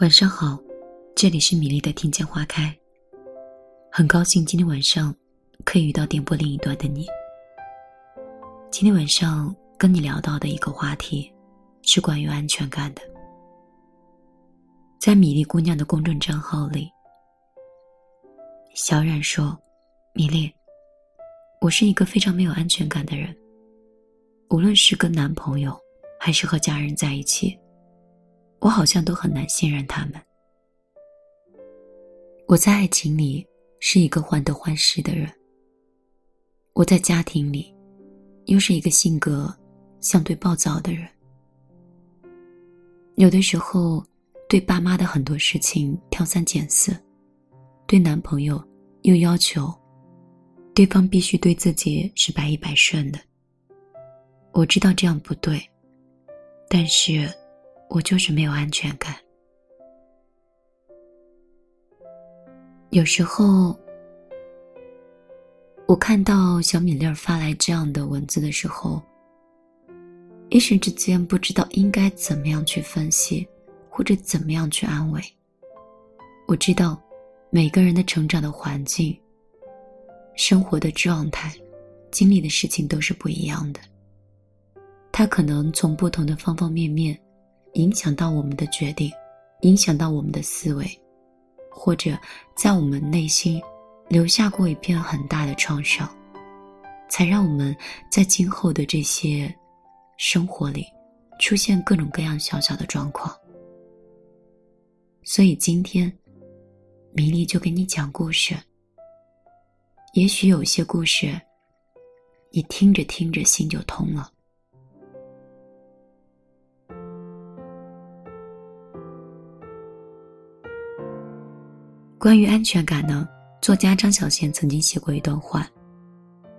晚上好，这里是米粒的听见花开。很高兴今天晚上可以遇到电波另一端的你。今天晚上跟你聊到的一个话题是关于安全感的。在米粒姑娘的公众账号里，小冉说：“米粒，我是一个非常没有安全感的人，无论是跟男朋友还是和家人在一起。”我好像都很难信任他们。我在爱情里是一个患得患失的人。我在家庭里，又是一个性格相对暴躁的人。有的时候，对爸妈的很多事情挑三拣四，对男朋友又要求对方必须对自己是百依百顺的。我知道这样不对，但是。我就是没有安全感。有时候，我看到小米粒儿发来这样的文字的时候，一时之间不知道应该怎么样去分析，或者怎么样去安慰。我知道，每个人的成长的环境、生活的状态、经历的事情都是不一样的。他可能从不同的方方面面。影响到我们的决定，影响到我们的思维，或者在我们内心留下过一片很大的创伤，才让我们在今后的这些生活里出现各种各样小小的状况。所以今天，米粒就给你讲故事。也许有些故事，你听着听着心就通了。关于安全感呢，作家张小娴曾经写过一段话，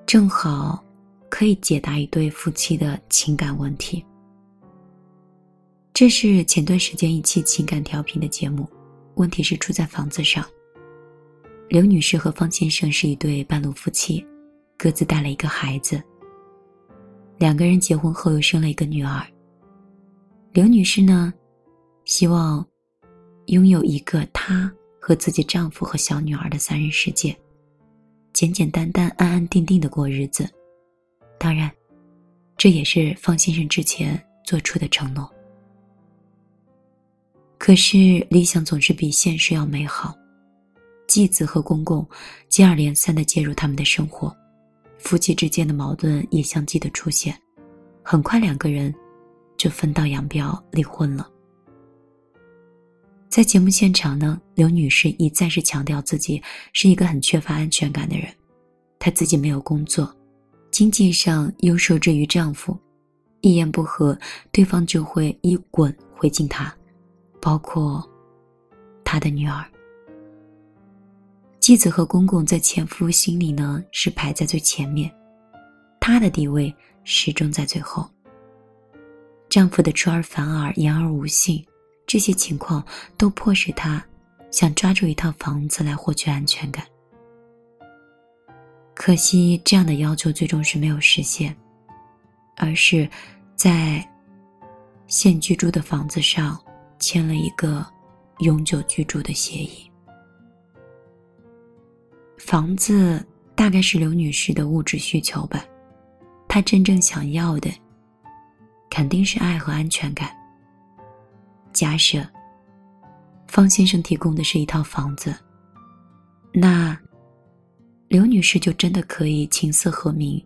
正好可以解答一对夫妻的情感问题。这是前段时间一期情感调频的节目，问题是出在房子上。刘女士和方先生是一对半路夫妻，各自带了一个孩子。两个人结婚后又生了一个女儿。刘女士呢，希望拥有一个她。和自己丈夫和小女儿的三人世界，简简单单、安安定定的过日子。当然，这也是方先生之前做出的承诺。可是理想总是比现实要美好，继子和公公接二连三的介入他们的生活，夫妻之间的矛盾也相继的出现，很快两个人就分道扬镳离婚了。在节目现场呢，刘女士一再是强调自己是一个很缺乏安全感的人，她自己没有工作，经济上又受制于丈夫，一言不合，对方就会一滚回敬她，包括她的女儿。继子和公公在前夫心里呢是排在最前面，她的地位始终在最后。丈夫的出尔反尔，言而无信。这些情况都迫使他想抓住一套房子来获取安全感。可惜这样的要求最终是没有实现，而是在现居住的房子上签了一个永久居住的协议。房子大概是刘女士的物质需求吧，她真正想要的肯定是爱和安全感。假设方先生提供的是一套房子，那刘女士就真的可以琴瑟和鸣、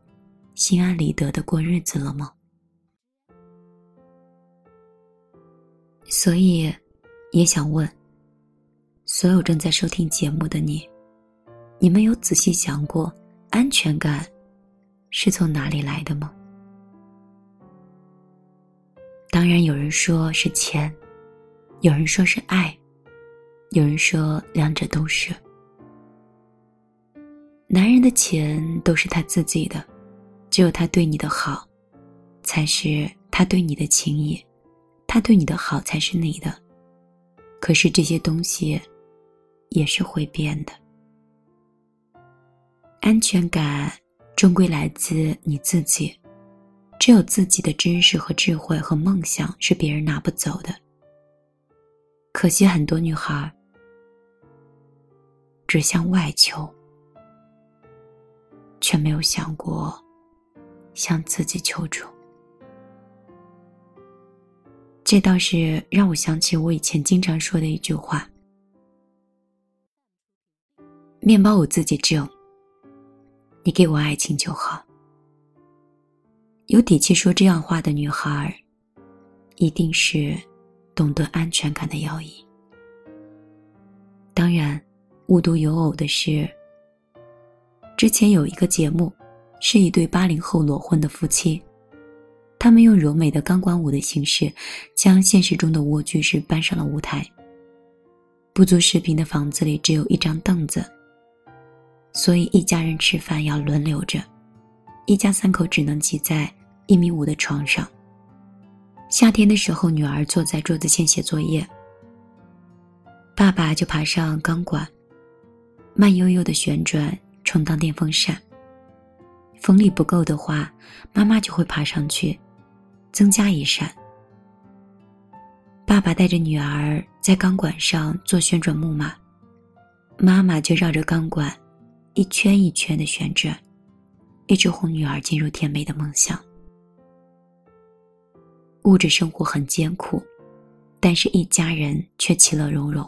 心安理得的过日子了吗？所以，也想问所有正在收听节目的你：你们有仔细想过安全感是从哪里来的吗？当然，有人说是钱。有人说是爱，有人说两者都是。男人的钱都是他自己的，只有他对你的好，才是他对你的情谊，他对你的好才是你的。可是这些东西，也是会变的。安全感终归来自你自己，只有自己的知识和智慧和梦想是别人拿不走的。可惜很多女孩只向外求，却没有想过向自己求助。这倒是让我想起我以前经常说的一句话：“面包我自己挣，你给我爱情就好。”有底气说这样话的女孩，一定是懂得安全感的要义。当然，无独有偶的是，之前有一个节目，是一对八零后裸婚的夫妻，他们用柔美的钢管舞的形式，将现实中的蜗居式搬上了舞台。不足十平的房子里只有一张凳子，所以一家人吃饭要轮流着。一家三口只能挤在一米五的床上。夏天的时候，女儿坐在桌子前写作业，爸爸就爬上钢管，慢悠悠的旋转，充当电风扇。风力不够的话，妈妈就会爬上去，增加一扇。爸爸带着女儿在钢管上做旋转木马，妈妈就绕着钢管一圈一圈的旋转。一直哄女儿进入甜美的梦乡。物质生活很艰苦，但是一家人却其乐融融，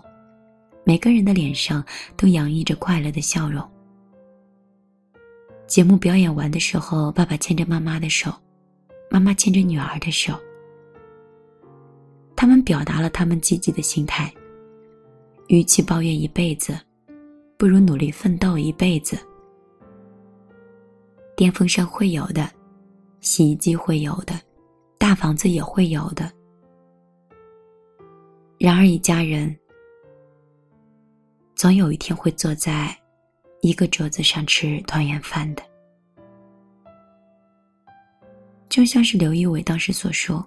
每个人的脸上都洋溢着快乐的笑容。节目表演完的时候，爸爸牵着妈妈的手，妈妈牵着女儿的手，他们表达了他们积极的心态。与其抱怨一辈子，不如努力奋斗一辈子。电风扇会有的，洗衣机会有的，大房子也会有的。然而，一家人总有一天会坐在一个桌子上吃团圆饭的。就像是刘仪伟当时所说：“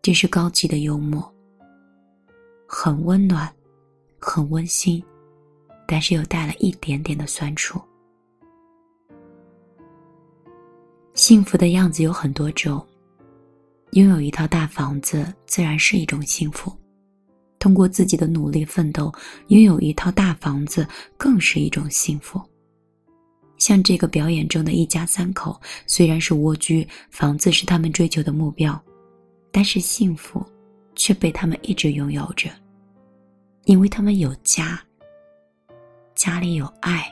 这是高级的幽默，很温暖，很温馨，但是又带了一点点的酸楚。”幸福的样子有很多种，拥有一套大房子自然是一种幸福，通过自己的努力奋斗，拥有一套大房子更是一种幸福。像这个表演中的一家三口，虽然是蜗居，房子是他们追求的目标，但是幸福却被他们一直拥有着，因为他们有家，家里有爱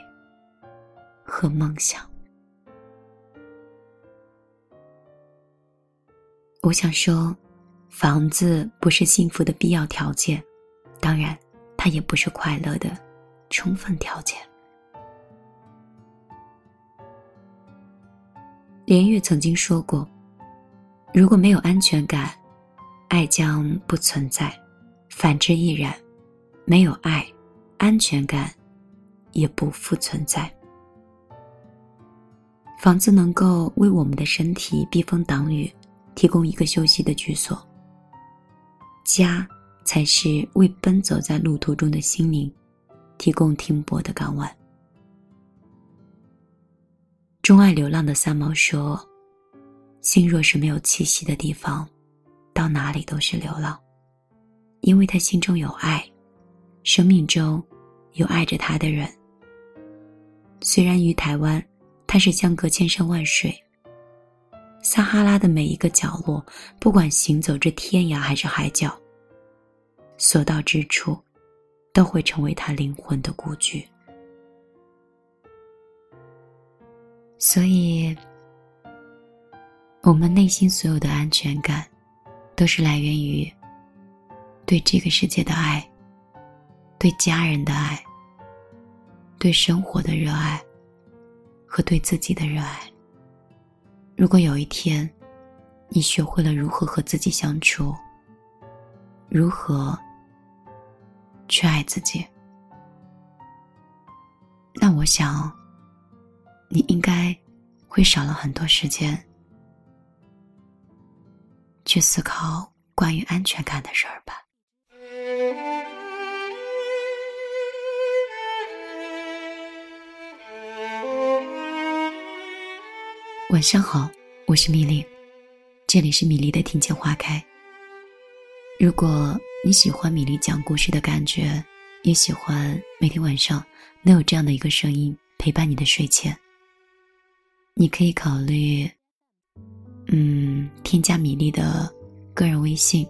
和梦想。我想说，房子不是幸福的必要条件，当然，它也不是快乐的充分条件。连岳曾经说过：“如果没有安全感，爱将不存在；反之亦然，没有爱，安全感也不复存在。”房子能够为我们的身体避风挡雨。提供一个休息的居所，家才是为奔走在路途中的心灵提供停泊的港湾。钟爱流浪的三毛说：“心若是没有栖息的地方，到哪里都是流浪，因为他心中有爱，生命中有爱着他的人。虽然于台湾，他是相隔千山万水。”撒哈拉的每一个角落，不管行走至天涯还是海角，所到之处，都会成为他灵魂的故居。所以，我们内心所有的安全感，都是来源于对这个世界的爱，对家人的爱，对生活的热爱，和对自己的热爱。如果有一天，你学会了如何和自己相处，如何去爱自己，那我想，你应该会少了很多时间去思考关于安全感的事儿吧。晚上好，我是米粒。这里是米粒的听见花开。如果你喜欢米粒讲故事的感觉，也喜欢每天晚上能有这样的一个声音陪伴你的睡前，你可以考虑，嗯，添加米粒的个人微信，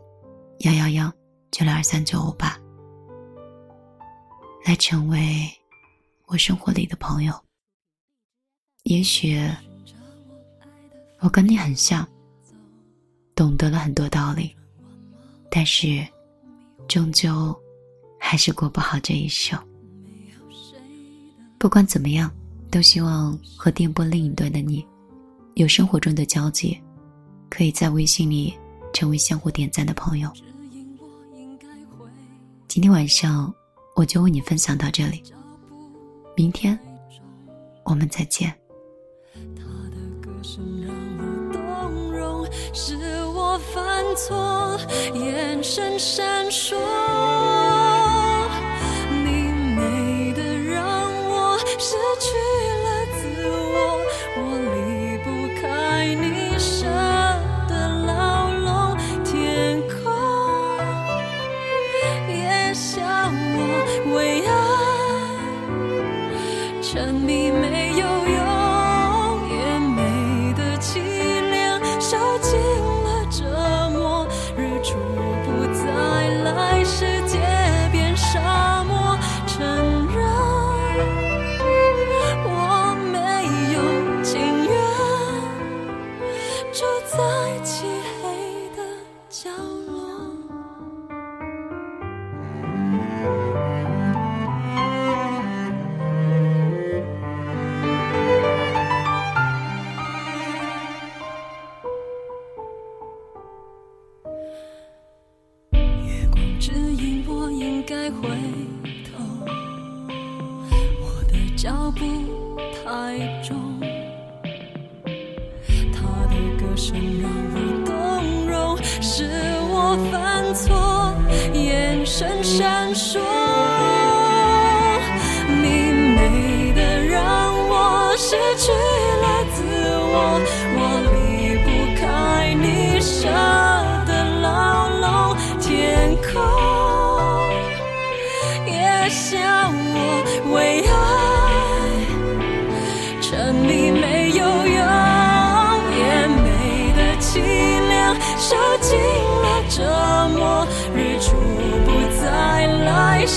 幺幺幺九六二三九五八，来成为我生活里的朋友。也许我跟你很像。懂得了很多道理，但是终究还是过不好这一生。不管怎么样，都希望和电波另一端的你有生活中的交集，可以在微信里成为相互点赞的朋友。今天晚上我就为你分享到这里，明天我们再见。是我犯错，眼神闪烁。你美得让我失去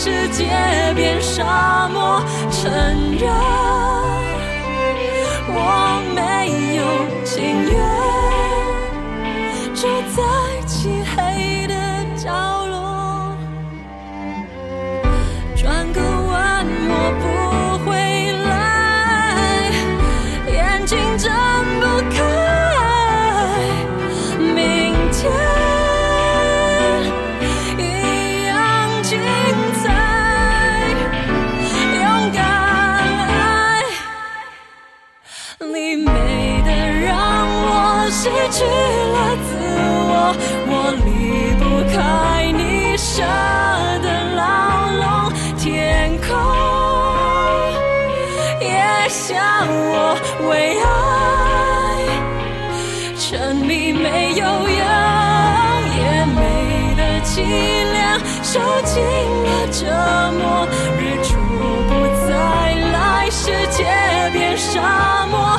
世界变沙漠，承认我受尽了折磨。日出不再来，世界变沙漠，